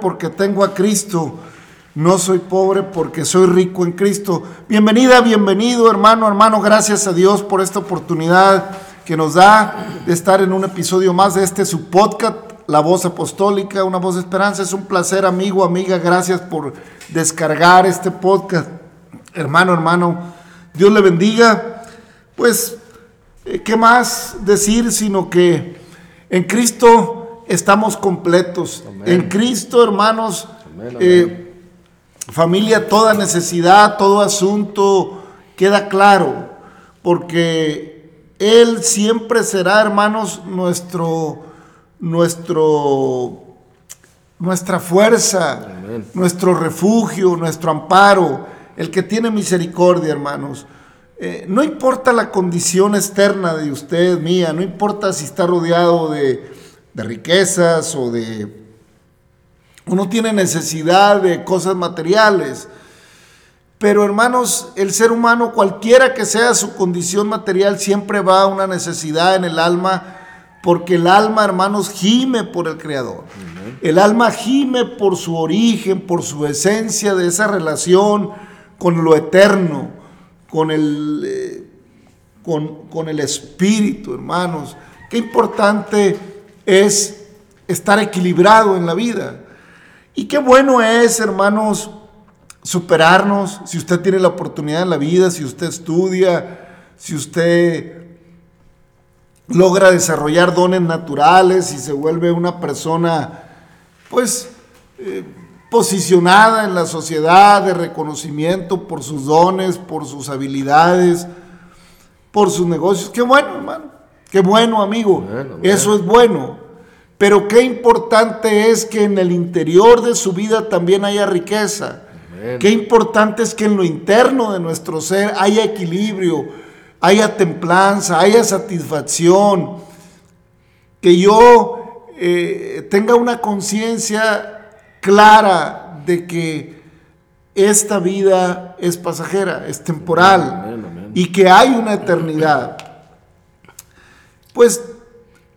porque tengo a Cristo. No soy pobre porque soy rico en Cristo. Bienvenida, bienvenido hermano, hermano. Gracias a Dios por esta oportunidad que nos da de estar en un episodio más de este su podcast, La Voz Apostólica, una voz de esperanza. Es un placer, amigo, amiga. Gracias por descargar este podcast. Hermano, hermano, Dios le bendiga. Pues, eh, ¿qué más decir sino que en Cristo estamos completos? En Cristo, hermanos, eh, familia, toda necesidad, todo asunto queda claro, porque Él siempre será, hermanos, nuestro, nuestro, nuestra fuerza, nuestro refugio, nuestro amparo, el que tiene misericordia, hermanos. Eh, no importa la condición externa de usted, mía, no importa si está rodeado de, de riquezas o de uno tiene necesidad de cosas materiales. Pero hermanos, el ser humano, cualquiera que sea su condición material, siempre va a una necesidad en el alma, porque el alma, hermanos, gime por el Creador. El alma gime por su origen, por su esencia de esa relación con lo eterno, con el, eh, con, con el espíritu, hermanos. Qué importante es estar equilibrado en la vida. Y qué bueno es, hermanos, superarnos, si usted tiene la oportunidad en la vida, si usted estudia, si usted logra desarrollar dones naturales y se vuelve una persona, pues, eh, posicionada en la sociedad de reconocimiento por sus dones, por sus habilidades, por sus negocios. Qué bueno, hermano. Qué bueno, amigo. Eso es bueno. Pero qué importante es que en el interior de su vida también haya riqueza. Qué importante es que en lo interno de nuestro ser haya equilibrio, haya templanza, haya satisfacción. Que yo eh, tenga una conciencia clara de que esta vida es pasajera, es temporal y que hay una eternidad. Pues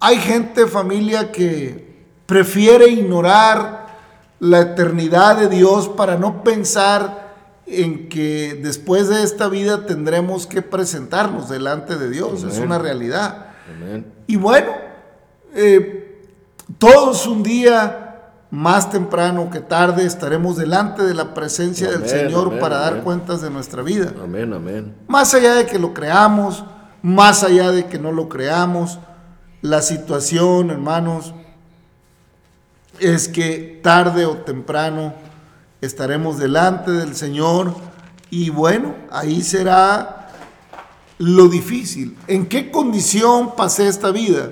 hay gente, familia, que prefiere ignorar la eternidad de Dios para no pensar en que después de esta vida tendremos que presentarnos delante de Dios. Es una realidad. Y bueno, eh, todos un día, más temprano que tarde, estaremos delante de la presencia del Señor para dar cuentas de nuestra vida. Amén, amén. Más allá de que lo creamos, más allá de que no lo creamos, la situación, hermanos, es que tarde o temprano estaremos delante del Señor y bueno, ahí será lo difícil. ¿En qué condición pasé esta vida?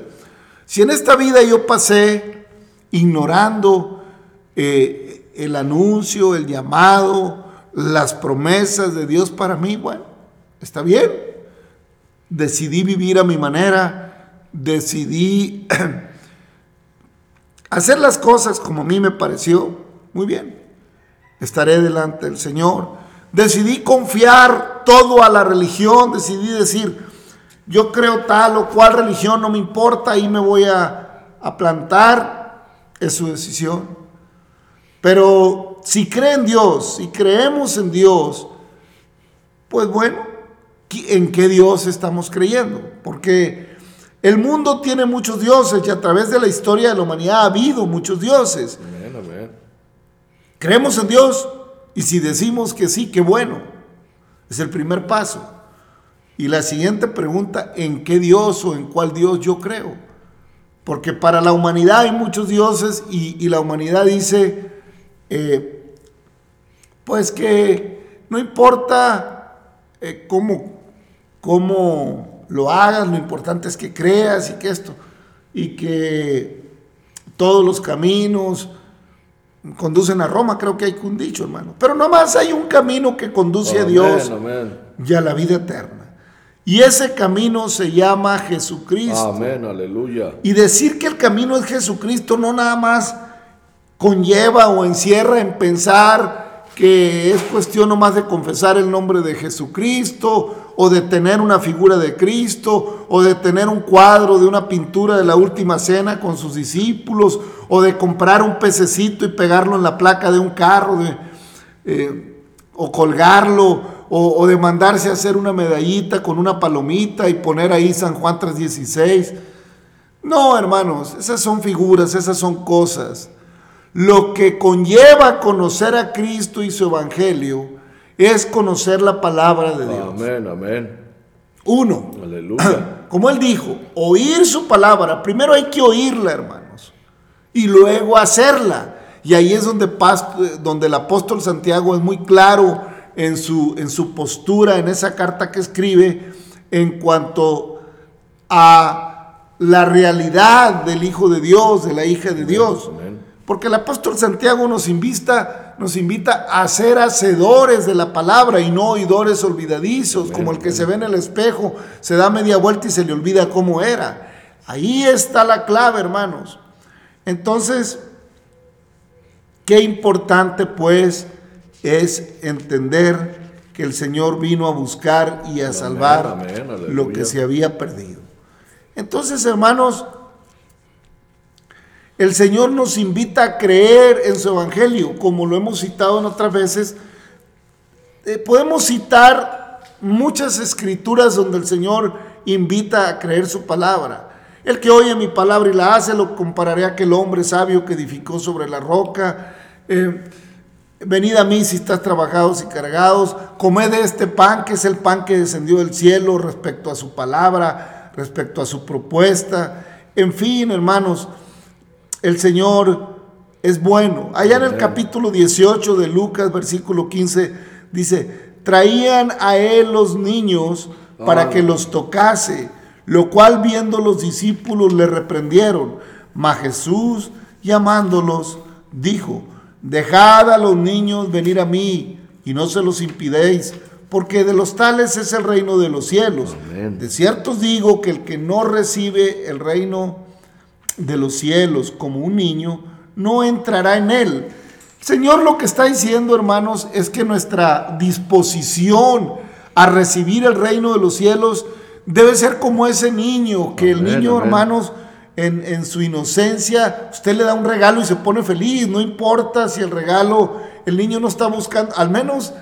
Si en esta vida yo pasé ignorando eh, el anuncio, el llamado, las promesas de Dios para mí, bueno, está bien. Decidí vivir a mi manera, decidí hacer las cosas como a mí me pareció, muy bien, estaré delante del Señor. Decidí confiar todo a la religión, decidí decir, yo creo tal o cual religión, no me importa, ahí me voy a, plantar, es su decisión. Pero si cree en Dios, si creemos en Dios, pues bueno, ¿en qué Dios estamos creyendo? Porque el mundo tiene muchos dioses y a través de la historia de la humanidad ha habido muchos dioses. Creemos en Dios y si decimos que sí, qué bueno. Es el primer paso. Y la siguiente pregunta, ¿en qué Dios o en cuál Dios yo creo? Porque para la humanidad hay muchos dioses y, la humanidad dice, eh, pues que no importa eh, cómo, cómo lo hagas, lo importante es que creas y que esto, y que todos los caminos conducen a Roma, creo que hay un dicho, hermano. Pero nomás hay un camino que conduce a Dios y a la vida eterna. Y ese camino se llama Jesucristo. Amén, aleluya. Y decir que el camino es Jesucristo no nada más conlleva o encierra en pensar que es cuestión nomás de confesar el nombre de Jesucristo o de tener una figura de Cristo, o de tener un cuadro de una pintura de la última cena con sus discípulos, o de comprar un pececito y pegarlo en la placa de un carro, eh, o colgarlo, o, de mandarse a hacer una medallita con una palomita y poner ahí San Juan 316. No, hermanos, esas son figuras, esas son cosas. Lo que conlleva conocer a Cristo y su Evangelio es conocer la palabra de Dios. Amén, amén. Uno, Aleluya. como él dijo, oír su palabra. Primero hay que oírla, hermanos, y luego hacerla. Y ahí es donde, donde el apóstol Santiago es muy claro en su, en su postura, en esa carta que escribe, en cuanto a la realidad del Hijo de Dios, de la hija de Dios. Porque el apóstol Santiago nos invita nos invita a ser hacedores de la palabra y no oidores olvidadizos, como el que se ve en el espejo, se da media vuelta y se le olvida cómo era. Ahí está la clave, hermanos. Entonces, qué importante pues es entender que el Señor vino a buscar y a salvar lo que se había perdido. Entonces, hermanos, el Señor nos invita a creer en su Evangelio, como lo hemos citado en otras veces. Eh, podemos citar muchas escrituras donde el Señor invita a creer su palabra. El que oye mi palabra y la hace, lo compararé a aquel hombre sabio que edificó sobre la roca. Eh, Venid a mí si estás trabajados y cargados, comed este pan que es el pan que descendió del cielo respecto a su palabra, respecto a su propuesta. En fin, hermanos, el Señor es bueno. Allá en el capítulo 18 de Lucas, versículo 15, dice, traían a él los niños para Ah. que los tocase, lo cual viendo los discípulos le reprendieron. Mas Jesús, llamándolos, dijo, dejad a los niños venir a mí y no se los impidéis, porque de los tales es el reino de los cielos. Amén. De cierto os digo que el que no recibe el reino de los cielos como un niño, no entrará en él. Señor lo que está diciendo, hermanos, es que nuestra disposición a recibir el reino de los cielos debe ser como ese niño, que el niño, amén. hermanos, en, en su inocencia, usted le da un regalo y se pone feliz, no importa si el regalo, el niño no está buscando, al menos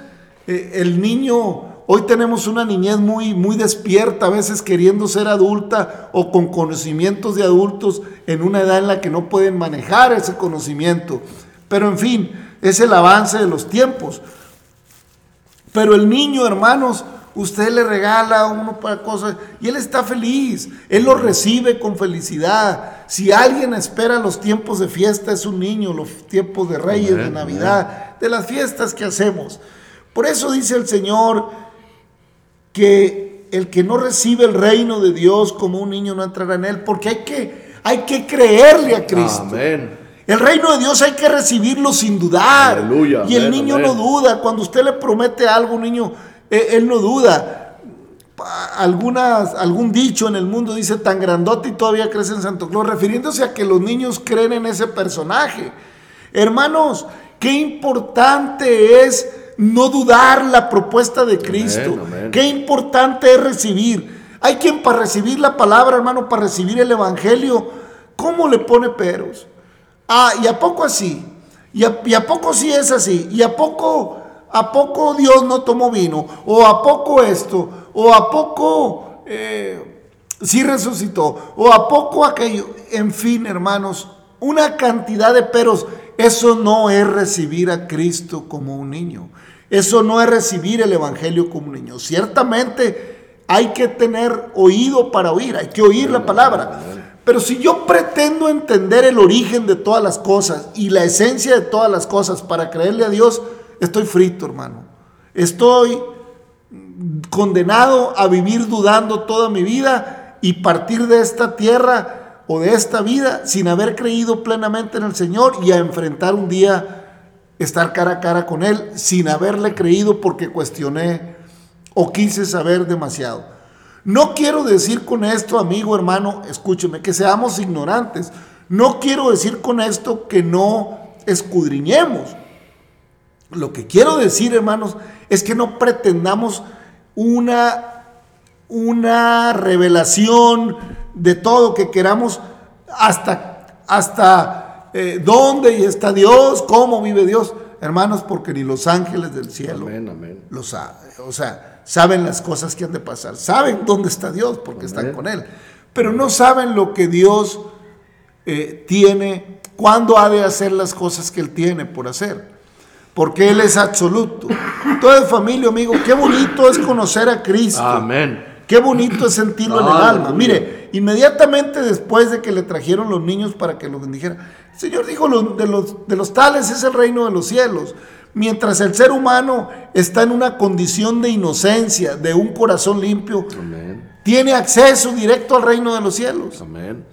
eh, el niño, hoy tenemos una niñez muy, muy despierta, a veces queriendo ser adulta o con conocimientos de adultos en una edad en la que no pueden manejar ese conocimiento. Pero en fin, es el avance de los tiempos. Pero el niño, hermanos, usted le regala uno para cosas y él está feliz, él lo recibe con felicidad. Si alguien espera los tiempos de fiesta es un niño, los tiempos de Reyes, de Navidad, de las fiestas que hacemos. Por eso dice el Señor que el que no recibe el reino de Dios como un niño no entrará en él, porque hay que, hay que creerle a Cristo. Amén. El reino de Dios hay que recibirlo sin dudar. Aleluya, y el amén, niño amén. no duda. Cuando usted le promete algo a un niño, eh, él no duda. Algunas, algún dicho en el mundo dice tan grandote y todavía crece en Santo Claus, refiriéndose a que los niños creen en ese personaje. Hermanos, qué importante es no dudar la propuesta de Cristo. Qué importante es recibir. Hay quien para recibir la palabra, hermano, para recibir el evangelio, ¿cómo le pone peros? Ah, ¿y a poco así? ¿Y a, y a poco sí es así? ¿Y a poco, a poco Dios no tomó vino? ¿O a poco esto? ¿O a poco eh, sí resucitó? ¿O a poco aquello? En fin, hermanos, una cantidad de peros. Eso no es recibir a Cristo como un niño. Eso no es recibir el Evangelio como un niño. Ciertamente hay que tener oído para oír, hay que oír la palabra. Pero si yo pretendo entender el origen de todas las cosas y la esencia de todas las cosas para creerle a Dios, estoy frito, hermano. Estoy condenado a vivir dudando toda mi vida y partir de esta tierra o de esta vida sin haber creído plenamente en el Señor y a enfrentar un día estar cara a cara con Él sin haberle creído porque cuestioné o quise saber demasiado. No quiero decir con esto, amigo, hermano, escúcheme, que seamos ignorantes. No quiero decir con esto que no escudriñemos. Lo que quiero decir, hermanos, es que no pretendamos una, una revelación de todo que queramos hasta, hasta eh, dónde está Dios, cómo vive Dios. Hermanos, porque ni los ángeles del cielo Amén, amén. lo saben. O sea, saben las cosas que han de pasar. Saben dónde está Dios porque están con Él. Pero no saben lo que Dios eh, tiene, cuándo ha de hacer las cosas que Él tiene por hacer. Porque Él es absoluto. Entonces, familia, amigo, qué bonito es conocer a Cristo. Amén. Qué bonito es sentirlo en el alma. Mire, inmediatamente después de que le trajeron los niños para que los bendijera, el Señor dijo, "Los- de, los, de los tales es el reino de los cielos. Mientras el ser humano está en una condición de inocencia, de un corazón limpio, Amén. tiene acceso directo al reino de los cielos. Amén.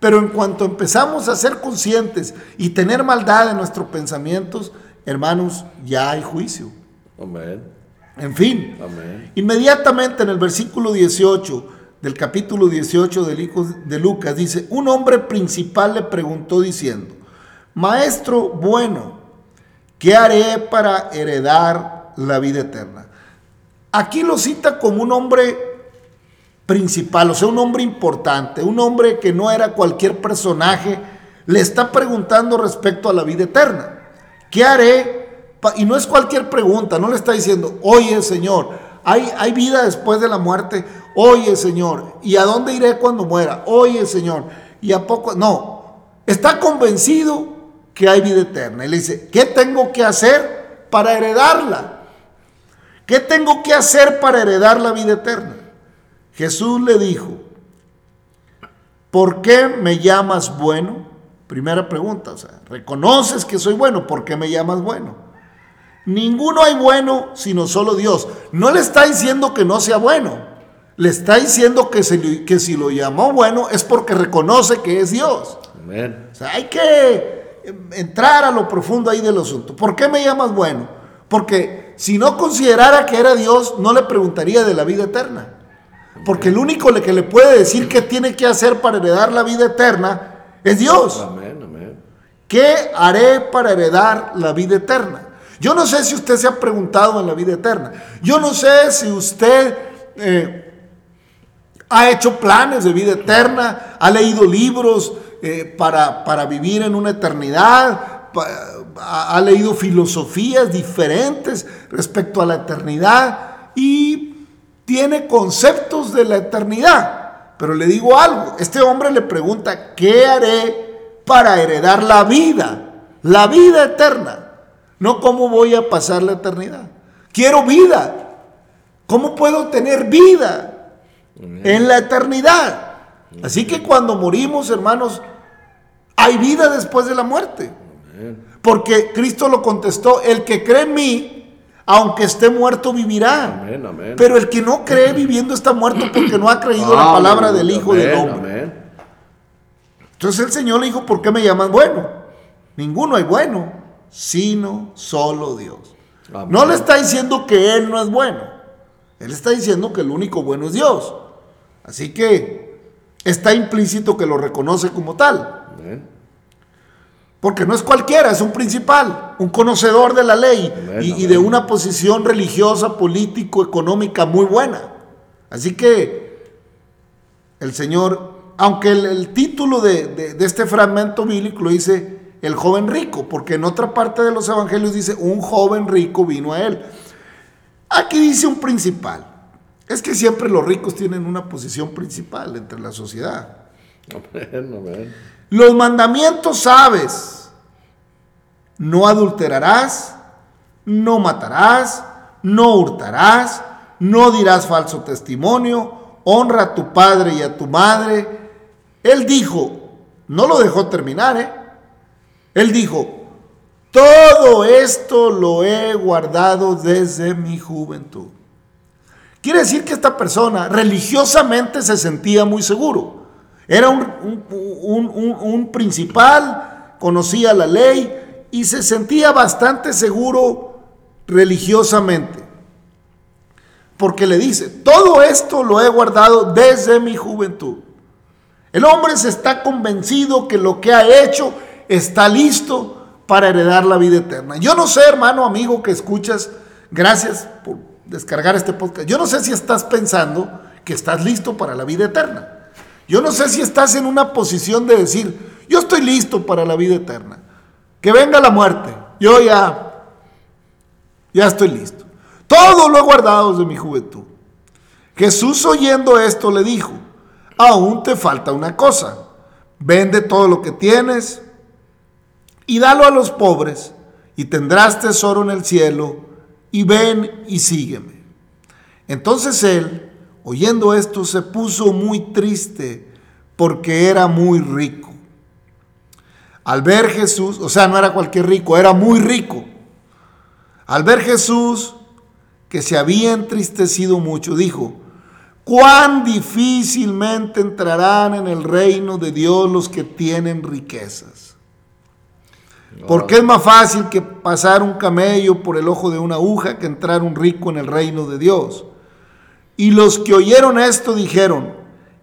Pero en cuanto empezamos a ser conscientes y tener maldad en nuestros pensamientos, hermanos, ya hay juicio. Amén. En fin, Amén. Inmediatamente en el versículo 18 del capítulo 18 del hijo de Lucas dice, un hombre principal le preguntó diciendo, Maestro bueno, ¿qué haré para heredar la vida eterna? Aquí lo cita como un hombre principal, o sea, un hombre importante, un hombre que no era cualquier personaje, le está preguntando respecto a la vida eterna. ¿Qué haré? Pa-?" Y no es cualquier pregunta, no le está diciendo, oye Señor, ¿hay, hay vida después de la muerte? Oye Señor, ¿y a dónde iré cuando muera? Oye Señor, ¿y a poco? No, está convencido que hay vida eterna. Y le dice, ¿qué tengo que hacer para heredarla. ¿Qué tengo que hacer para heredar la vida eterna? Jesús le dijo, ¿por qué me llamas bueno? Primera pregunta, o sea, reconoces que soy bueno, ¿por qué me llamas bueno? Ninguno hay bueno sino solo Dios. No le está diciendo que no sea bueno, le está diciendo que, que si lo llamó bueno es porque reconoce que es Dios. O sea, hay que entrar a lo profundo ahí del asunto. ¿Por qué me llamas bueno? Porque si no considerara que era Dios, no le preguntaría de la vida eterna. Porque el único que le puede decir qué tiene que hacer para heredar la vida eterna es Dios. Amén, amén. ¿Qué haré para heredar la vida eterna? Yo no sé si usted se ha preguntado en la vida eterna. Yo no sé si usted eh, ha hecho planes de vida eterna, ha leído libros eh, para, para, vivir en una eternidad, ha leído filosofías diferentes respecto a la eternidad y tiene conceptos de la eternidad. Pero le digo algo, este hombre le pregunta, ¿qué haré para heredar la vida? La vida eterna. No cómo voy a pasar la eternidad. Quiero vida. ¿Cómo puedo tener vida en la eternidad? Así que cuando morimos, hermanos, hay vida después de la muerte. Porque Cristo lo contestó, el que cree en mí, aunque esté muerto vivirá. Amén, amén. Pero el que no cree viviendo está muerto porque no ha creído la palabra del Hijo del Hombre. Entonces el Señor le dijo, ¿por qué me llaman bueno? Ninguno hay bueno, sino solo Dios. No le está diciendo que Él no es bueno. Él está diciendo que el único bueno es Dios. Así que está implícito que lo reconoce como tal. Amén. Porque no es cualquiera, es un principal, un conocedor de la ley y, de una posición religiosa, político, económica muy buena. Así que el Señor, aunque el, título de, de, este fragmento bíblico lo dice el joven rico, porque en otra parte de los evangelios dice un joven rico vino a él. Aquí dice un principal. Es que siempre los ricos tienen una posición principal entre la sociedad. Los mandamientos sabes. No adulterarás, no matarás, no hurtarás, no dirás falso testimonio, honra a tu padre y a tu madre. Él dijo, no lo dejó terminar, ¿eh? Él dijo, todo esto lo he guardado desde mi juventud. Quiere decir que esta persona religiosamente se sentía muy seguro. Era un, principal, conocía la ley y se sentía bastante seguro religiosamente. Porque le dice, todo esto lo he guardado desde mi juventud. El hombre se está convencido que lo que ha hecho está listo para heredar la vida eterna. Yo no sé, hermano, amigo, que escuchas, gracias por descargar este podcast. Yo no sé si estás pensando que estás listo para la vida eterna. Yo no sé si estás en una posición de decir, yo estoy listo para la vida eterna. Que venga la muerte. Yo ya, ya estoy listo. Todo lo guardado desde mi juventud. Jesús oyendo esto le dijo, aún te falta una cosa. Vende todo lo que tienes y dalo a los pobres y tendrás tesoro en el cielo y ven y sígueme. Entonces él, Oyendo esto se puso muy triste porque era muy rico. Al ver Jesús, o sea, no era cualquier rico, era muy rico. Al ver Jesús que se había entristecido mucho, dijo, cuán difícilmente entrarán en el reino de Dios los que tienen riquezas. Porque es más fácil que pasar un camello por el ojo de una aguja que entrar un rico en el reino de Dios. Y los que oyeron esto dijeron,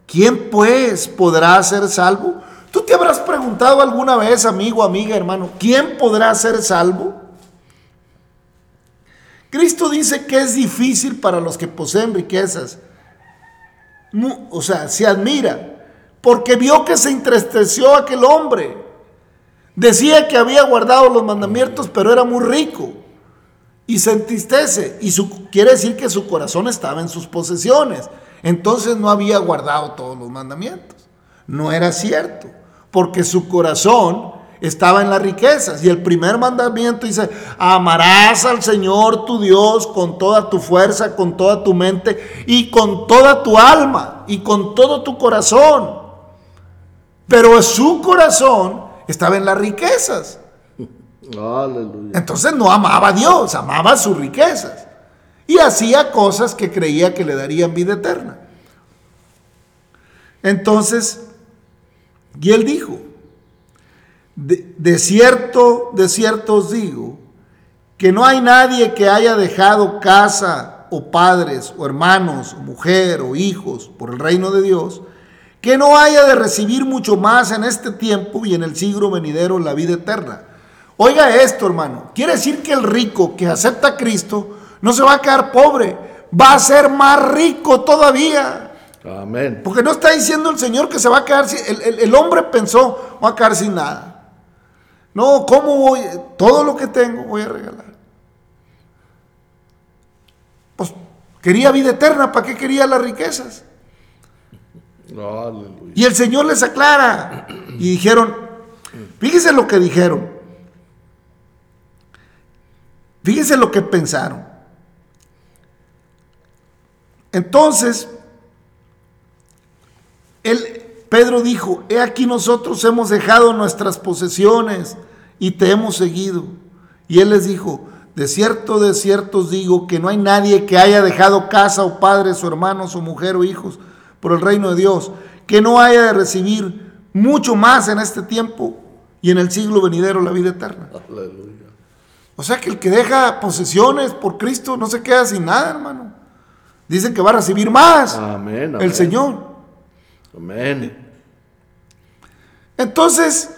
¿quién pues podrá ser salvo? ¿Tú te habrás preguntado alguna vez, amigo, amiga, hermano, ¿quién podrá ser salvo? Cristo dice que es difícil para los que poseen riquezas. O sea, se admira, porque vio que se entristeció aquel hombre. Decía que había guardado los mandamientos, pero era muy rico y se entristece. Y quiere decir que su corazón estaba en sus posesiones. Entonces no había guardado todos los mandamientos. No era cierto, porque su corazón estaba en las riquezas. Y el primer mandamiento dice, amarás al Señor tu Dios con toda tu fuerza, con toda tu mente y con toda tu alma y con todo tu corazón. Pero su corazón estaba en las riquezas. Aleluya. Entonces no amaba a Dios, amaba sus riquezas. Y hacía cosas que creía que le darían vida eterna. Entonces, y él dijo, de, de cierto, de cierto os digo, que no hay nadie que haya dejado casa o padres o hermanos o mujer o hijos por el reino de Dios, que no haya de recibir mucho más en este tiempo y en el siglo venidero la vida eterna. Oiga esto, hermano. Quiere decir que el rico que acepta a Cristo no se va a quedar pobre, va a ser más rico todavía. Amén. Porque no está diciendo el Señor que se va a quedar sin... El, el- el hombre pensó, va a quedar sin nada. No, ¿cómo voy? Todo lo que tengo voy a regalar. Pues quería vida eterna, ¿para qué quería las riquezas? Y el Señor les aclara. Y dijeron, fíjense lo que dijeron. Fíjense lo que pensaron. Entonces, él, Pedro dijo, he aquí nosotros hemos dejado nuestras posesiones y te hemos seguido. Y él les dijo, de cierto, de cierto os digo que no hay nadie que haya dejado casa o padres o hermanos o mujer o hijos por el reino de Dios, que no haya de recibir mucho más en este tiempo y en el siglo venidero la vida eterna. Aleluya. O sea que el que deja posesiones por Cristo no se queda sin nada, hermano. Dicen que va a recibir más Amén. amén. el Señor. Amén. Entonces,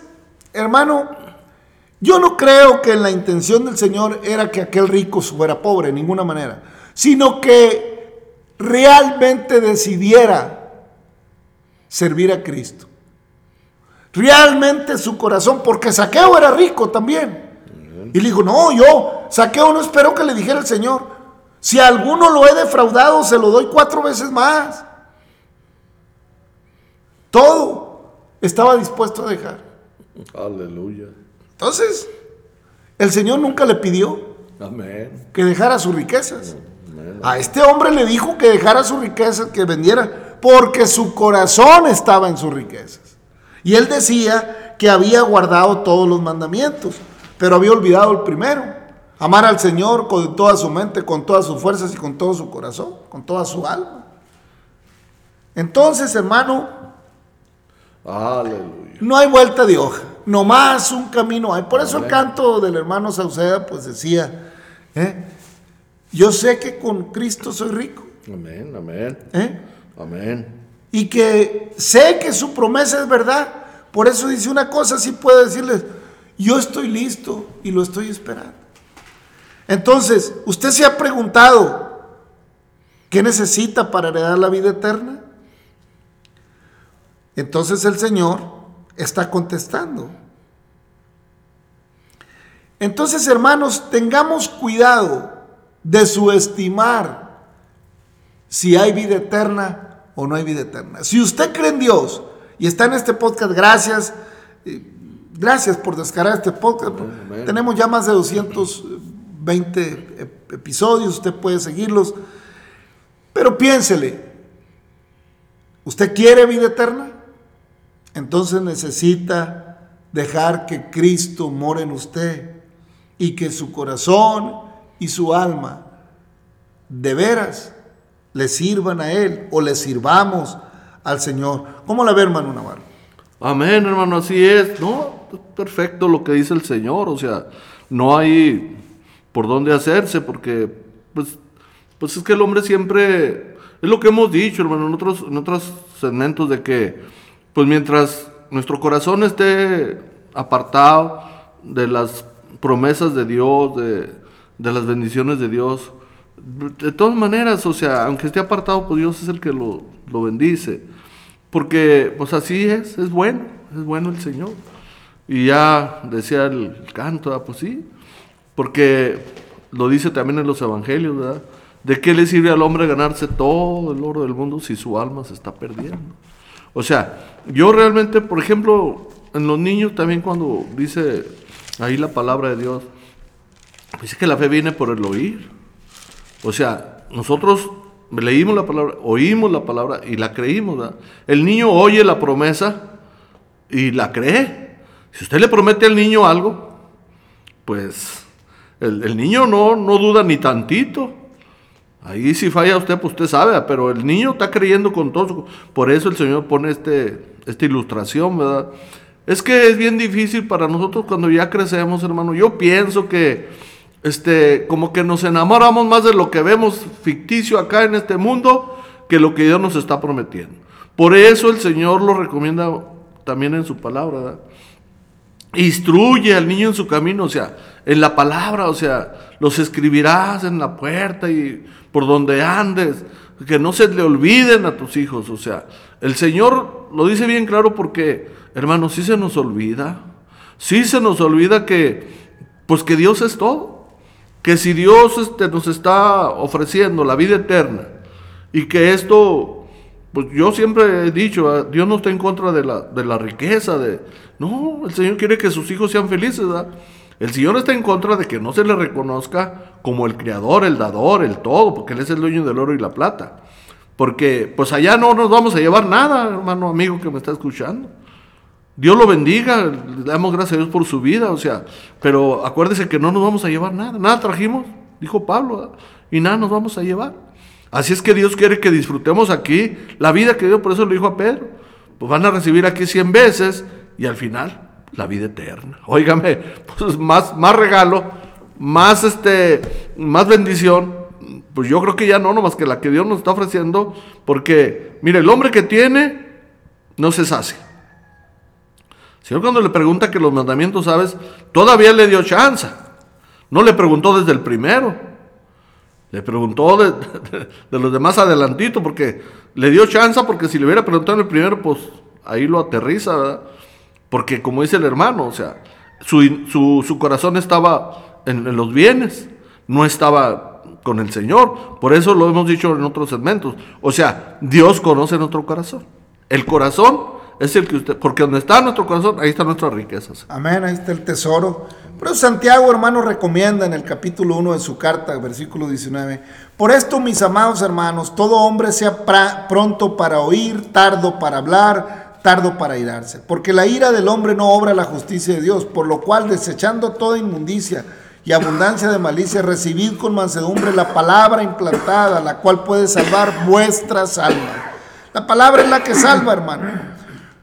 hermano, yo no creo que la intención del Señor era que aquel rico fuera pobre, de ninguna manera, sino que realmente decidiera servir a Cristo. Realmente su corazón, porque Saqueo era rico también. Y le dijo, no, yo, Saqueo no espero que le dijera el Señor, si a alguno lo he defraudado, se lo doy cuatro veces más. Todo estaba dispuesto a dejar. Aleluya. Entonces, el Señor nunca le pidió Amén. que dejara sus riquezas. Amén. A este hombre le dijo que dejara sus riquezas, que vendiera, porque su corazón estaba en sus riquezas. Y él decía que había guardado todos los mandamientos, pero había olvidado el primero. Amar al Señor con toda su mente, con todas sus fuerzas y con todo su corazón, con toda su alma. Entonces, hermano, Aleluya. no hay vuelta de hoja, nomás un camino hay. Por eso el canto del hermano Sauceda pues decía, ¿eh? Yo sé que con Cristo soy rico, Amén. Amén. ¿eh? Amén. y que sé que su promesa es verdad. Por eso dice una cosa, sí puedo decirles, yo estoy listo y lo estoy esperando. Entonces, ¿usted se ha preguntado qué necesita para heredar la vida eterna? Entonces el Señor está contestando. Entonces, hermanos, tengamos cuidado de subestimar si hay vida eterna o no hay vida eterna. Si usted cree en Dios y está en este podcast, gracias. eh, Gracias por descargar este podcast. amén. Tenemos ya más de 220 ep- episodios, usted puede seguirlos. Pero piénsele, ¿usted quiere vida eterna? Entonces necesita dejar que Cristo more en usted y que su corazón y su alma de veras le sirvan a Él o le sirvamos al Señor. ¿Cómo la ve, hermano Navarro? Amén, hermano, así es. No, perfecto lo que dice el Señor. O sea, no hay por dónde hacerse, porque, pues, pues es que el hombre siempre. Es lo que hemos dicho, hermano, en otros, en otros segmentos, de que, pues mientras nuestro corazón esté apartado de las promesas de Dios, de, de las bendiciones de Dios, de todas maneras, o sea, aunque esté apartado, pues Dios es el que lo, lo bendice. Porque, pues así es, es bueno, es bueno el Señor. Y ya decía el canto, ah, pues sí, porque lo dice también en los evangelios. ¿De qué le sirve al hombre ganarse todo el oro del mundo si su alma se está perdiendo? O sea, yo realmente, por ejemplo, en los niños también cuando dice ahí la palabra de Dios, dice que la fe viene por el oír. O sea, nosotros leímos la palabra, oímos la palabra y la creímos. El niño oye la promesa y la cree. Si usted le promete al niño algo, pues el, el niño no, no duda ni tantito. Ahí si falla usted, pues usted sabe, pero el niño está creyendo con todo. Por eso el Señor pone este, esta ilustración, ¿verdad? Es que es bien difícil para nosotros cuando ya crecemos, hermano. Yo pienso que, este, como que nos enamoramos más de lo que vemos ficticio acá en este mundo que lo que Dios nos está prometiendo. Por eso el Señor lo recomienda también en su palabra, ¿verdad? Instruye al niño en su camino, o sea, en la palabra, o sea, los escribirás en la puerta y por donde andes, que no se le olviden a tus hijos, o sea, el Señor lo dice bien claro porque, hermanos, sí se nos olvida, sí se nos olvida que, pues que Dios es todo, que si Dios este, nos está ofreciendo la vida eterna y que esto, pues yo siempre he dicho, ¿verdad? Dios no está en contra de la, de la riqueza, de, no, el Señor quiere que sus hijos sean felices, ¿verdad? El Señor está en contra de que no se le reconozca como el creador, el dador, el todo, porque Él es el dueño del oro y la plata. Porque pues allá no nos vamos a llevar nada, hermano amigo que me está escuchando. Dios lo bendiga, le damos gracias a Dios por su vida, o sea, pero acuérdese que no nos vamos a llevar nada, nada trajimos, dijo Pablo, ¿verdad? y nada nos vamos a llevar. Así es que Dios quiere que disfrutemos aquí la vida que Dios, por eso le dijo a Pedro, pues van a recibir aquí 100 veces y al final la vida eterna. Óigame, pues más, más regalo, más, este, más bendición, pues yo creo que ya no, nomás que la que Dios nos está ofreciendo, porque, mire, el hombre que tiene no se sacia. Señor cuando le pregunta que los mandamientos, ¿sabes? Todavía le dio chance. No le preguntó desde el primero. Le preguntó de, los demás adelantito, porque le dio chance, porque si le hubiera preguntado en el primero, pues ahí lo aterriza. Porque como dice el hermano, o sea, su, su- su corazón estaba en, en los bienes, no estaba con el Señor. Por eso lo hemos dicho en otros segmentos. O sea, Dios conoce nuestro corazón. El corazón es el que usted, porque donde está nuestro corazón, ahí están nuestras riquezas. Amén, ahí está el tesoro. Pero Santiago, hermano, recomienda en el capítulo 1 de su carta, versículo 19, por esto, mis amados hermanos, todo hombre sea pra- pronto para oír, tardo para hablar, tardo para irarse, porque la ira del hombre no obra la justicia de Dios, por lo cual, desechando toda inmundicia y abundancia de malicia, recibid con mansedumbre la palabra implantada, la cual puede salvar vuestras almas. La palabra es la que salva, hermano.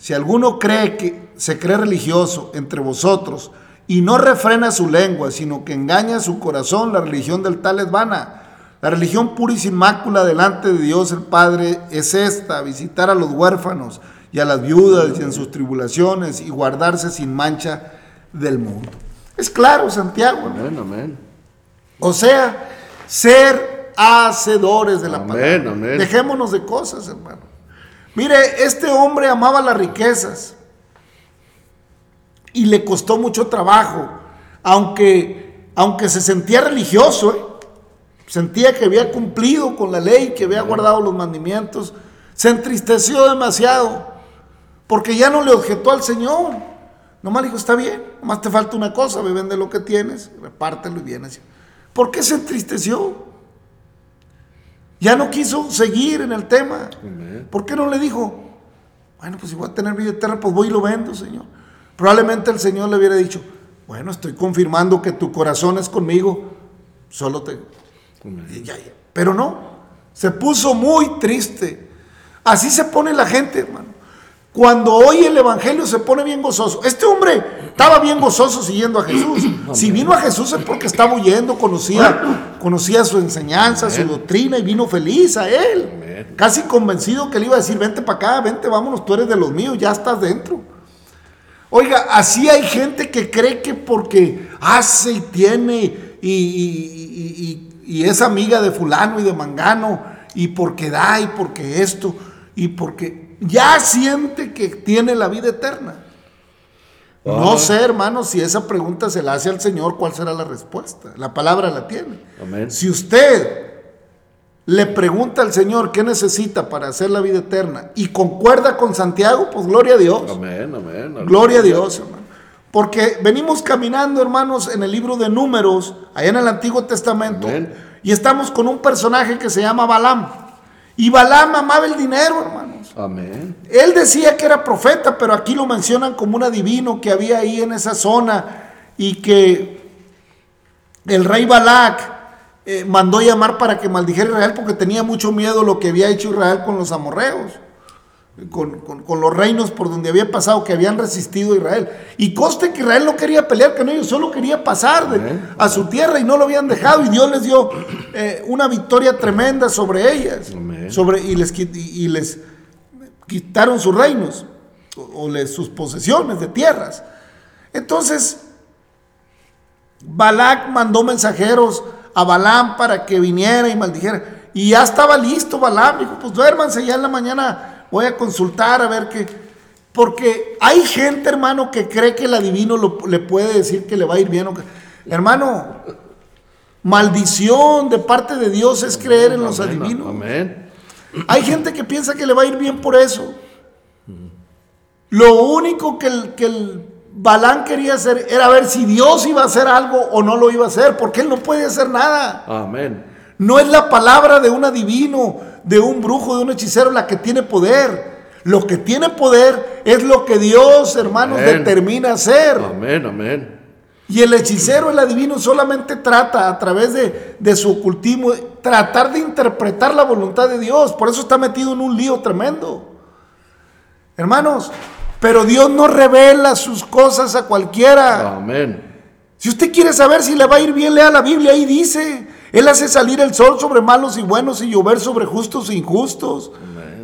Si alguno cree que se cree religioso entre vosotros y no refrena su lengua, sino que engaña su corazón, la religión del tal es vana. La religión pura y sin mácula delante de Dios el Padre es esta, visitar a los huérfanos y a las viudas y en sus tribulaciones y guardarse sin mancha del mundo. Es claro, Santiago. ¿no? Amén, amén. O sea, ser hacedores de la Amén, palabra. amén. Dejémonos de cosas, hermano. Mire, este hombre amaba las riquezas y le costó mucho trabajo, aunque, aunque se sentía religioso, ¿eh? sentía que había cumplido con la ley, que había guardado los mandamientos, se entristeció demasiado, porque ya no le objetó al Señor. Nomás dijo, está bien, nomás te falta una cosa, ve, vende lo que tienes, repártelo y vienes. ¿Por qué se entristeció? Ya no quiso seguir en el tema. ¿Por qué no le dijo, bueno, pues si voy a tener vida eterna, pues voy y lo vendo, Señor? Probablemente el Señor le hubiera dicho, bueno, estoy confirmando que tu corazón es conmigo, solo te... Pero no, se puso muy triste. Así se pone la gente, hermano. Cuando oye el Evangelio se pone bien gozoso. Este hombre estaba bien gozoso siguiendo a Jesús. Si vino a Jesús es porque estaba huyendo, conocía, conocía su enseñanza, su doctrina y vino feliz a él. Casi convencido que le iba a decir, vente para acá, vente, vámonos, tú eres de los míos, ya estás dentro. Oiga, así hay gente que cree que porque hace y tiene y, y- y- y es amiga de fulano y de mangano y porque da y porque esto y porque ya siente que tiene la vida eterna. No Ah. sé, hermano, si esa pregunta se la hace al Señor, ¿cuál será la respuesta? La palabra la tiene. Amén. Si usted le pregunta al Señor qué necesita para hacer la vida eterna y concuerda con Santiago, pues gloria a Dios. Amén, amén. Gloria a Dios, hermano. Porque venimos caminando, hermanos, en el libro de Números, allá en el Antiguo Testamento, Amén. y estamos con un personaje que se llama Balaam. Y Balaam amaba el dinero, hermanos. Amén. Él decía que era profeta, pero aquí lo mencionan como un adivino que había ahí en esa zona y que el rey Balac eh, mandó llamar para que maldijera Israel porque tenía mucho miedo lo que había hecho Israel con los amorreos, con, con- con los reinos por donde había pasado, que habían resistido a Israel. Y conste que Israel no quería pelear con ellos, solo quería pasar de- a su tierra y no lo habían dejado. Y Dios les dio eh, una victoria tremenda sobre ellas. Sobre, y, les, y- y les quitaron sus reinos o, o les- sus posesiones de tierras. Entonces, Balac mandó mensajeros a Balaam para que viniera y maldijera. Y ya estaba listo Balaam. Dijo, pues duérmanse, ya en la mañana voy a consultar a ver qué. Porque hay gente, hermano, que cree que el adivino lo- le puede decir que le va a ir bien. o que- Hermano, maldición de parte de Dios es creer en los Amén, adivinos. Amén. Hay gente que piensa que le va a ir bien por eso. Lo único que el, que el Balán quería hacer era ver si Dios iba a hacer algo o no lo iba a hacer, porque él no puede hacer nada. Amén. No es la palabra de un adivino, de un brujo, de un hechicero la que tiene poder. Lo que tiene poder es lo que Dios, hermanos, Amén. determina hacer. Amén, amén. Y el hechicero, el adivino, solamente trata a través de, de su ocultismo, tratar de interpretar la voluntad de Dios. Por eso está metido en un lío tremendo. Hermanos, pero Dios no revela sus cosas a cualquiera. Amén. Si usted quiere saber si le va a ir bien, lea la Biblia, ahí dice. Él hace salir el sol sobre malos y buenos y llover sobre justos e injustos.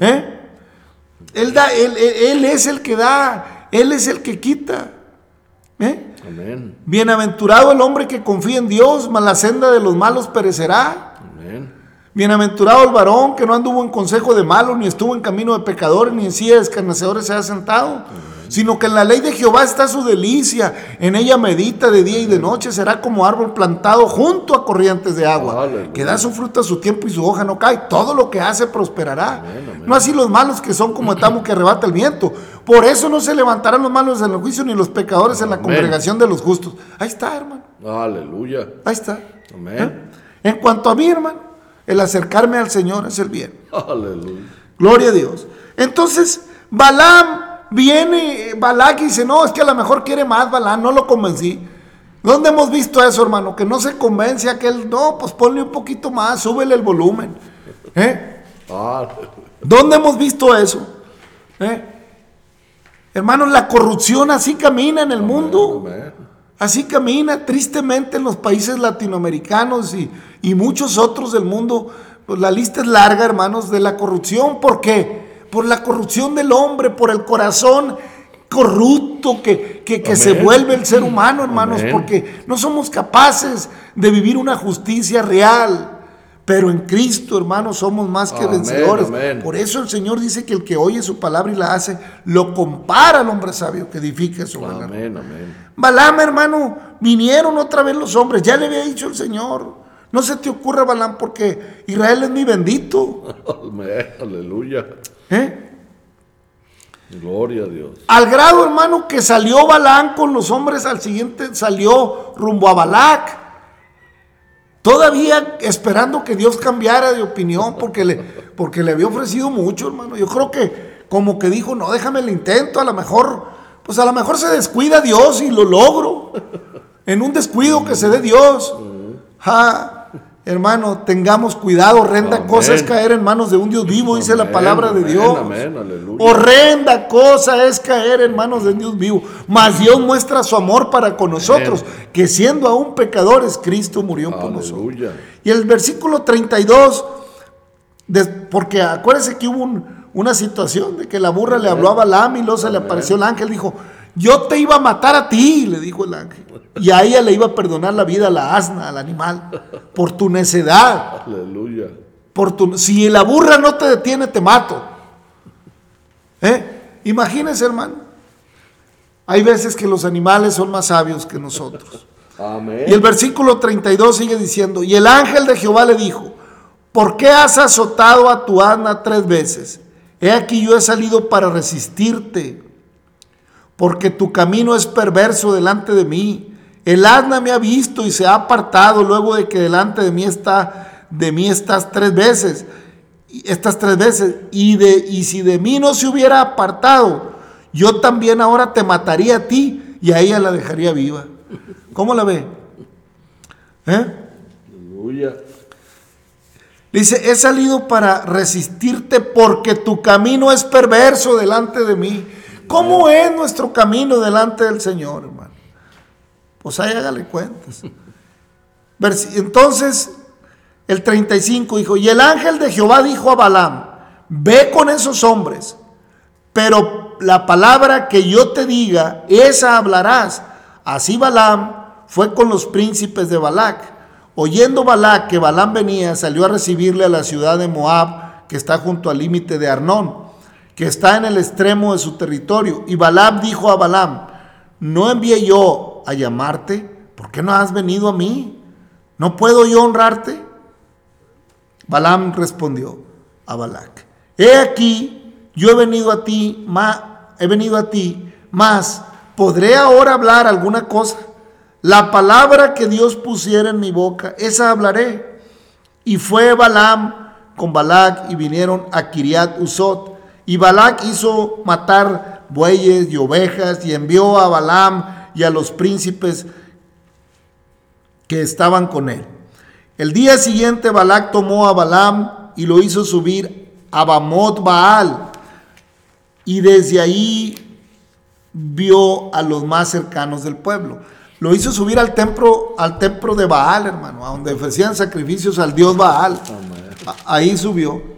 ¿Eh? Él, da, él, él- él es el que da, Él es el que quita. ¿Eh? Amén. Bienaventurado el hombre que confía en Dios, mas la senda de los malos perecerá. Amén. Bienaventurado el varón que no anduvo en consejo de malos, ni estuvo en camino de pecadores, ni en silla de escarnecedores se ha sentado, sino que en la ley de Jehová está su delicia, en ella medita de día y de noche, será como árbol plantado junto a corrientes de agua, Aleluya. que da su fruto a su tiempo y su hoja no cae, todo lo que hace prosperará. Amén, amén. No así los malos que son como etamo que arrebata el viento, por eso no se levantarán los malos en el juicio, ni los pecadores en la congregación de los justos. Ahí está, hermano, Aleluya. ahí está. Amén. ¿Eh? En cuanto a mí, hermano, el acercarme al Señor es el bien. Aleluya. Gloria a Dios. Entonces, Balaam viene, Balak dice, no, es que a lo mejor quiere más Balaam, no lo convencí. ¿Dónde hemos visto eso, hermano? Que no se convence aquel, no, pues ponle un poquito más, súbele el volumen. ¿Eh? ¿Dónde hemos visto eso? ¿Eh? Hermanos, la corrupción así camina en el mundo. Amén. Así camina tristemente en los países latinoamericanos y, y muchos otros del mundo. Pues la lista es larga, hermanos, de la corrupción. ¿Por qué? Por la corrupción del hombre, por el corazón corrupto que, que- que se vuelve el ser humano, hermanos, Amén. porque no somos capaces de vivir una justicia real. Pero en Cristo, hermanos, somos más que Amén, vencedores. amén. Por eso el Señor dice que el que oye su palabra y la hace, lo compara al hombre sabio que edifica sobre la Amén, amén. Balaam, hermano, vinieron otra vez los hombres. Ya le había dicho el Señor. No se te ocurra, Balaam, porque Israel es mi bendito. Aleluya. ¿eh? Gloria a Dios. Al grado, hermano, que salió Balaam con los hombres al siguiente, salió rumbo a Balac. Todavía esperando que Dios cambiara de opinión porque le, porque le había ofrecido mucho, hermano. Yo creo que como que dijo, no, déjame el intento, a lo mejor, pues a lo mejor se descuida Dios y lo logro. En un descuido que se dé Dios. Ja, hermano, tengamos cuidado, horrenda Amén. cosa es caer en manos de un Dios vivo, dice la Amén, palabra de Dios. Horrenda cosa es caer en manos de Dios vivo. Mas Dios muestra su amor para con nosotros, que siendo aún pecadores, Cristo murió por nosotros. Y el versículo 32, de- porque acuérdense que hubo un- una situación de que la burra le habló a Balaam y luego se le apareció el ángel, dijo, Yo te iba a matar a ti, le dijo el ángel. Y a ella le iba a perdonar la vida a la asna, al animal, por tu necedad. Aleluya. Por tu, si la burra no te detiene, te mato. ¿Eh? Imagínense, hermano. Hay veces que los animales son más sabios que nosotros. Amén. Y el versículo 32 sigue diciendo, y el ángel de Jehová le dijo, ¿por qué has azotado a tu asna tres veces? He aquí yo he salido para resistirte, porque tu camino es perverso delante de mí. El asna me ha visto y se ha apartado luego de que delante de mí está, de mí estás tres veces, estas tres veces. Y, de, y si de mí no se hubiera apartado, yo también ahora te mataría a ti y a ella la dejaría viva. ¿Cómo la ve? ¿Eh? Dice, he salido para resistirte porque tu camino es perverso delante de mí. ¿Cómo es nuestro camino delante del Señor, hermano? Pues ahí hágale cuentas. Entonces, el 35 dijo, y el ángel de Jehová dijo a Balaam, ve con esos hombres, pero la palabra que yo te diga, esa hablarás. Así Balaam fue con los príncipes de Balac. Oyendo Balac que Balaam venía, salió a recibirle a la ciudad de Moab, que está junto al límite de Arnón, que está en el extremo de su territorio. Y Balaam dijo a Balaam, ¿no envié yo a llamarte? ¿Por qué no has venido a mí? ¿No puedo yo honrarte? Balaam respondió a Balac, he aquí, yo he venido a ti, ma, he venido a ti, mas ¿podré ahora hablar alguna cosa? La palabra que Dios pusiera en mi boca, esa hablaré. Y fue Balaam con Balac y vinieron a Kiriat Usot. Y Balac hizo matar bueyes y ovejas y envió a Balaam y a los príncipes que estaban con él. El día siguiente Balac tomó a Balaam y lo hizo subir a Bamot Baal. Y desde ahí vio a los más cercanos del pueblo. Lo hizo subir al templo, al templo de Baal, hermano, a donde ofrecían sacrificios al dios Baal. Ahí subió.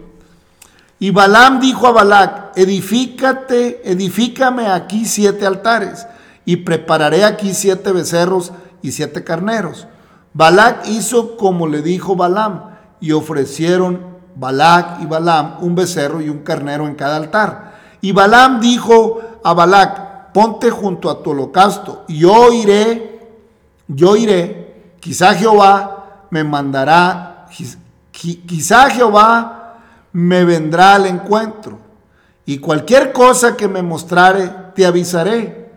Y Balaam dijo a Balac, edifícate, edifícame aquí siete altares, y prepararé aquí siete becerros y siete carneros. Balac hizo como le dijo Balaam, y ofrecieron Balac y Balaam un becerro y un carnero en cada altar. Y Balaam dijo a Balac, ponte junto a tu holocausto, y yo iré, yo iré, quizá Jehová me mandará, quiz- qui- quizá Jehová me vendrá al encuentro, y cualquier cosa que me mostrare, te avisaré.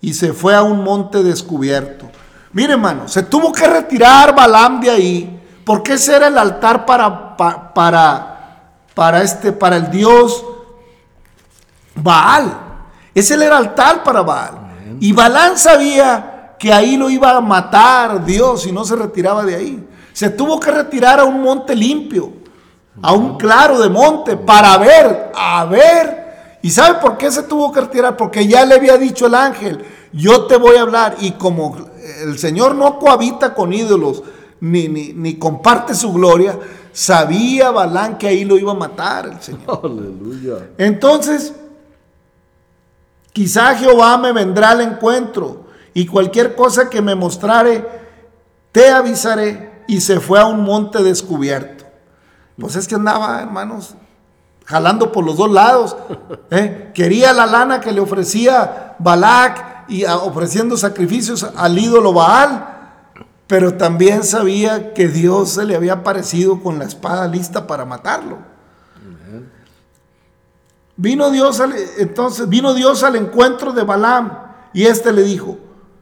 Y se fue a un monte descubierto. Mire, hermano, se tuvo que retirar Balaam de ahí, porque ese era el altar para, pa- para, para, este, para el dios Baal. Ese era el altar para Baal. Y Balaam sabía que ahí lo iba a matar Dios si no se retiraba de ahí. Se tuvo que retirar a un monte limpio, a un claro de monte, para ver, a ver. ¿Y sabe por qué se tuvo que retirar? Porque ya le había dicho el ángel, yo te voy a hablar. Y como el Señor no cohabita con ídolos, ni, ni, ni comparte su gloria, sabía Balán que ahí lo iba a matar el Señor. Aleluya. Entonces, quizá Jehová me vendrá al encuentro y cualquier cosa que me mostrare, te avisaré. Y se fue a un monte descubierto. Pues es que andaba, hermanos, jalando por los dos lados. ¿eh? Quería la lana que le ofrecía Balac y a- ofreciendo sacrificios al ídolo Baal. Pero también sabía que Dios se le había aparecido con la espada lista para matarlo. Vino Dios entonces vino Dios al encuentro de Balaam y éste le dijo: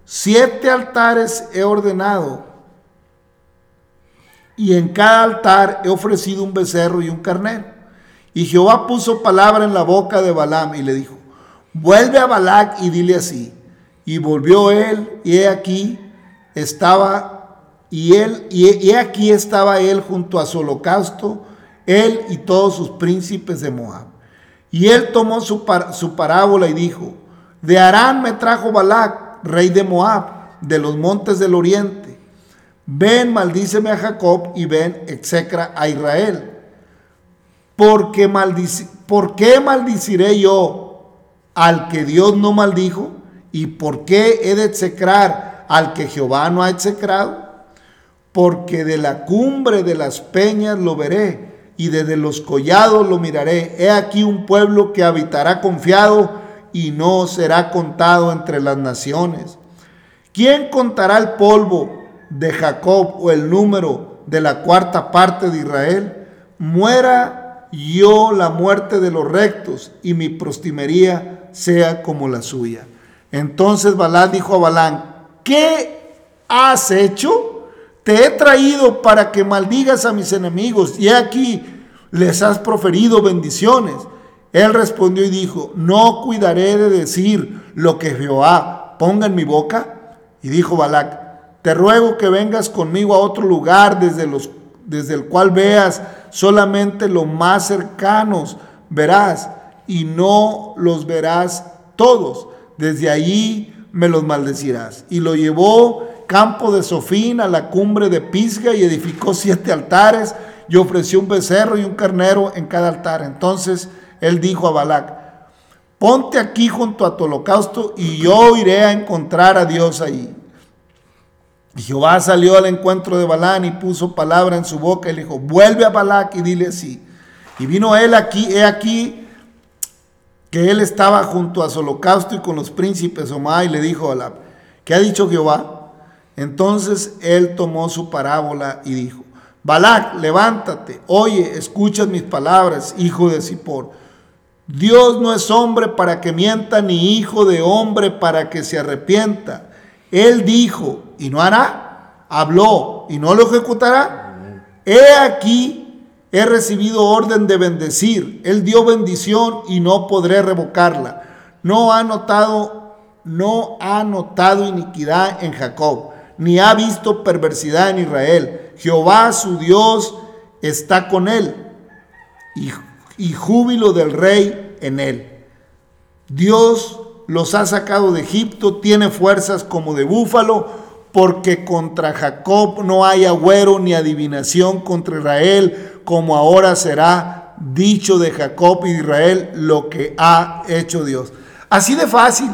Siete altares he ordenado y en cada altar he ofrecido un becerro y un carnero. Y Jehová puso palabra en la boca de Balaam y le dijo: Vuelve a Balac y dile así. Y volvió él y he aquí estaba y él y he, aquí estaba él junto a su holocausto, él y todos sus príncipes de Moab. Y él tomó su, par- su parábola y dijo, de Arán me trajo Balac, rey de Moab, de los montes del oriente. Ven, maldíceme a Jacob y ven, execra a Israel. Porque maldici- ¿Por qué maldiciré yo al que Dios no maldijo? ¿Y por qué he de execrar al que Jehová no ha execrado? Porque de la cumbre de las peñas lo veré y desde los collados lo miraré. He aquí un pueblo que habitará confiado y no será contado entre las naciones. ¿Quién contará el polvo de Jacob o el número de la cuarta parte de Israel? Muera yo la muerte de los rectos y mi prostimería sea como la suya. Entonces Balán dijo a Balán, ¿qué has hecho? Te he traído para que maldigas a mis enemigos y aquí les has proferido bendiciones. Él respondió y dijo, no cuidaré de decir lo que Jehová ponga en mi boca. Y dijo Balac, te ruego que vengas conmigo a otro lugar desde, los, desde el cual veas solamente los más cercanos, verás, y no los verás todos desde allí me los maldecirás. Y lo llevó campo de Sofín a la cumbre de Pisga y edificó siete altares y ofreció un becerro y un carnero en cada altar. Entonces él dijo a Balac, ponte aquí junto a tu holocausto y yo iré a encontrar a Dios ahí. Y Jehová salió al encuentro de Balán y puso palabra en su boca y le dijo, vuelve a Balac y dile así. Y vino él aquí, he aquí, que él estaba junto a su holocausto y con los príncipes Omá y le dijo a la, ¿qué ha dicho Jehová? Entonces él tomó su parábola y dijo, Balac, levántate, oye, escucha mis palabras, hijo de Zippor. Dios no es hombre para que mienta, ni hijo de hombre para que se arrepienta. Él dijo, y no hará, habló, y no lo ejecutará. He aquí He recibido orden de bendecir. Él dio bendición y no podré revocarla. No ha notado, no ha notado iniquidad en Jacob, ni ha visto perversidad en Israel. Jehová su Dios está con él y, y júbilo del rey en él. Dios los ha sacado de Egipto, tiene fuerzas como de búfalo, porque contra Jacob no hay agüero ni adivinación contra Israel como ahora será dicho de Jacob y Israel lo que ha hecho Dios. Así de fácil.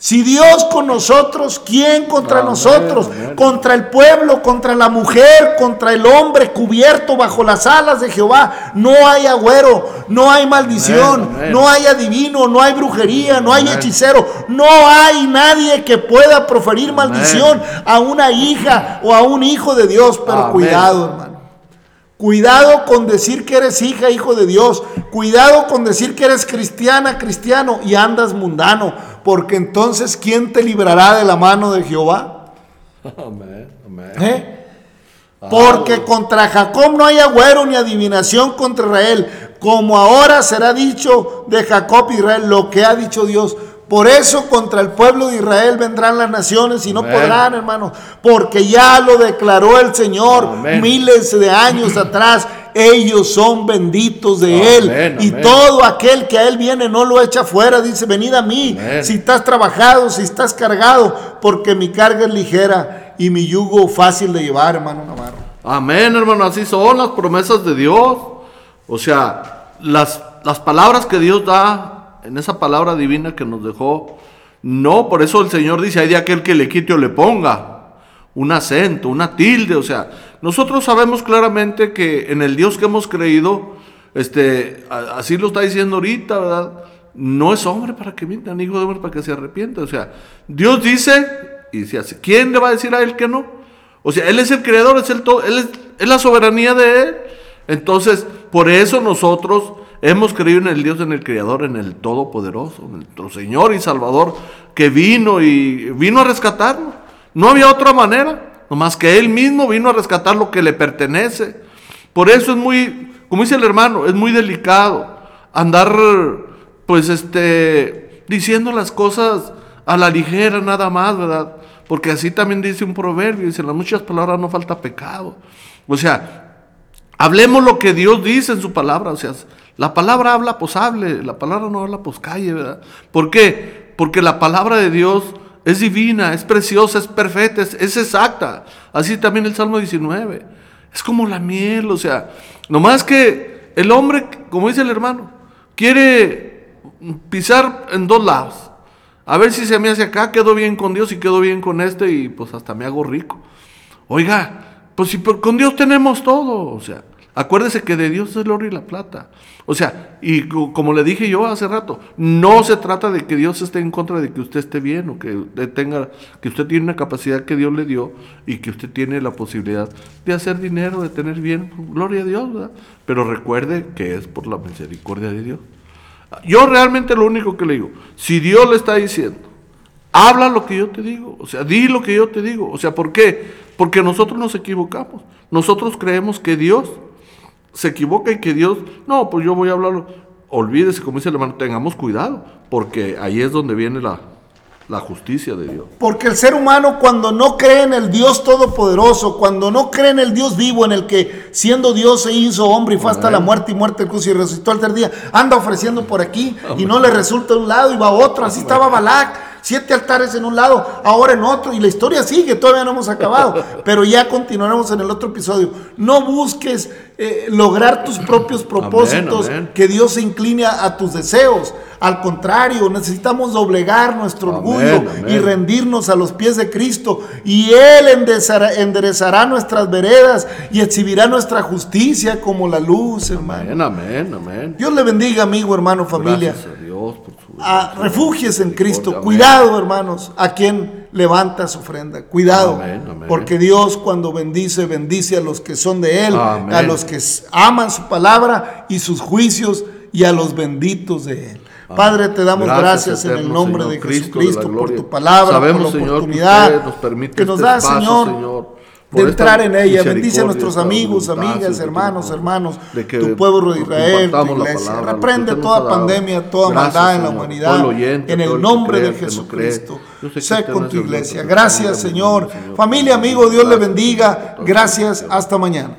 Si Dios con nosotros, ¿quién contra nosotros? Contra el pueblo, contra la mujer, contra el hombre cubierto bajo las alas de Jehová. No hay agüero, no hay maldición, no hay adivino, no hay brujería, no hay hechicero. No hay nadie que pueda proferir maldición a una hija o a un hijo de Dios. Pero cuidado, hermano. Cuidado con decir que eres hija, hijo de Dios. Cuidado con decir que eres cristiana, cristiano y andas mundano. Porque entonces, ¿quién te librará de la mano de Jehová? Amén, amén. ¿Eh? Porque contra Jacob no hay agüero ni adivinación contra Israel. Como ahora será dicho de Jacob y Israel lo que ha dicho Dios. Por eso contra el pueblo de Israel vendrán las naciones y no podrán, hermano, porque ya lo declaró el Señor miles de años atrás. Ellos son benditos de Él. Y todo aquel que a Él viene no lo echa fuera. Dice, venid a mí. Si estás trabajado, si estás cargado, porque mi carga es ligera y mi yugo fácil de llevar, hermano Navarro. Amén, hermano. Así son las promesas de Dios. O sea, las, las palabras que Dios da en esa palabra divina que nos dejó. No, por eso el Señor dice, hay de aquel que le quite o le ponga un acento, una tilde, o sea, nosotros sabemos claramente que en el Dios que hemos creído, este, así lo está diciendo ahorita, ¿verdad? No es hombre para que mienta, ni hijo de hombre para que se arrepienta, o sea, Dios dice y se hace. ¿Quién le va a decir a él que no? O sea, Él es el creador, es el todo, Él es, es la soberanía de Él. Entonces, por eso nosotros Hemos creído en el Dios, en el Creador, en el Todopoderoso, en nuestro Señor y Salvador, que vino y vino a rescatarnos. No había otra manera, nomás que Él mismo vino a rescatar lo que le pertenece. Por eso es muy, como dice el hermano, es muy delicado andar, pues, este, diciendo las cosas a la ligera nada más, ¿verdad? Porque así también dice un proverbio, dice, en las muchas palabras no falta pecado. O sea, hablemos lo que Dios dice en su palabra, o sea, la palabra habla, pues hable. La palabra no habla, pues calle, ¿verdad? ¿Por qué? Porque la palabra de Dios es divina, es preciosa, es perfecta, es, exacta. Así también el Salmo 19. Es como la miel, o sea, nomás que el hombre, como dice el hermano, quiere pisar en dos lados. A ver si se me hace acá, quedo bien con Dios y quedo bien con este y pues hasta me hago rico. Oiga, pues si con Dios tenemos todo, o sea, acuérdese que de Dios es el oro y la plata. O sea, y como le dije yo hace rato, no se trata de que Dios esté en contra de que usted esté bien o que usted tenga, que usted tiene una capacidad que Dios le dio y que usted tiene la posibilidad de hacer dinero, de tener bien, gloria a Dios, ¿verdad? Pero recuerde que es por la misericordia de Dios. Yo realmente lo único que le digo, si Dios le está diciendo, habla lo que yo te digo, o sea, di lo que yo te digo, o sea, ¿por qué? Porque nosotros nos equivocamos, nosotros creemos que Dios se equivoca y que Dios, no, pues yo voy a hablarlo, olvídese, como dice el hermano, tengamos cuidado, porque ahí es donde viene la, la justicia de Dios. Porque el ser humano cuando no cree en el Dios todopoderoso, cuando no cree en el Dios vivo, en el que siendo Dios se hizo hombre y fue hasta la muerte y muerte el cruz y resucitó al tercer día, anda ofreciendo por aquí y no le resulta de un lado y va a otro, así estaba Balac. Siete altares en un lado, ahora en otro, y la historia sigue, todavía no hemos acabado, pero ya continuaremos en el otro episodio. No busques eh, lograr tus propios propósitos, que Dios se incline a tus deseos. Al contrario, necesitamos doblegar nuestro orgullo y rendirnos a los pies de Cristo. Y Él enderezará, nuestras veredas y exhibirá nuestra justicia como la luz, hermano. Amén, amén, Dios le bendiga, amigo, hermano, familia. Gracias a Dios por su a, refugies en Cristo. Cuidado, hermanos, a quien levanta su ofrenda. Cuidado, porque Dios cuando bendice, bendice a los que son de Él, a los que aman su palabra y sus juicios y a los benditos de Él. Padre, te damos gracias, en el nombre de Jesucristo por tu palabra, por la oportunidad que, nos este da, Señor de entrar en ella. Bendice a nuestros amigos, amigas, hermanos, hermanos, tu pueblo de Israel, tu iglesia. Reprende toda pandemia, toda maldad en la humanidad, en el nombre de Jesucristo. Sé con tu iglesia. Gracias, Señor. Familia, amigo, Dios le bendiga. Gracias, hasta mañana.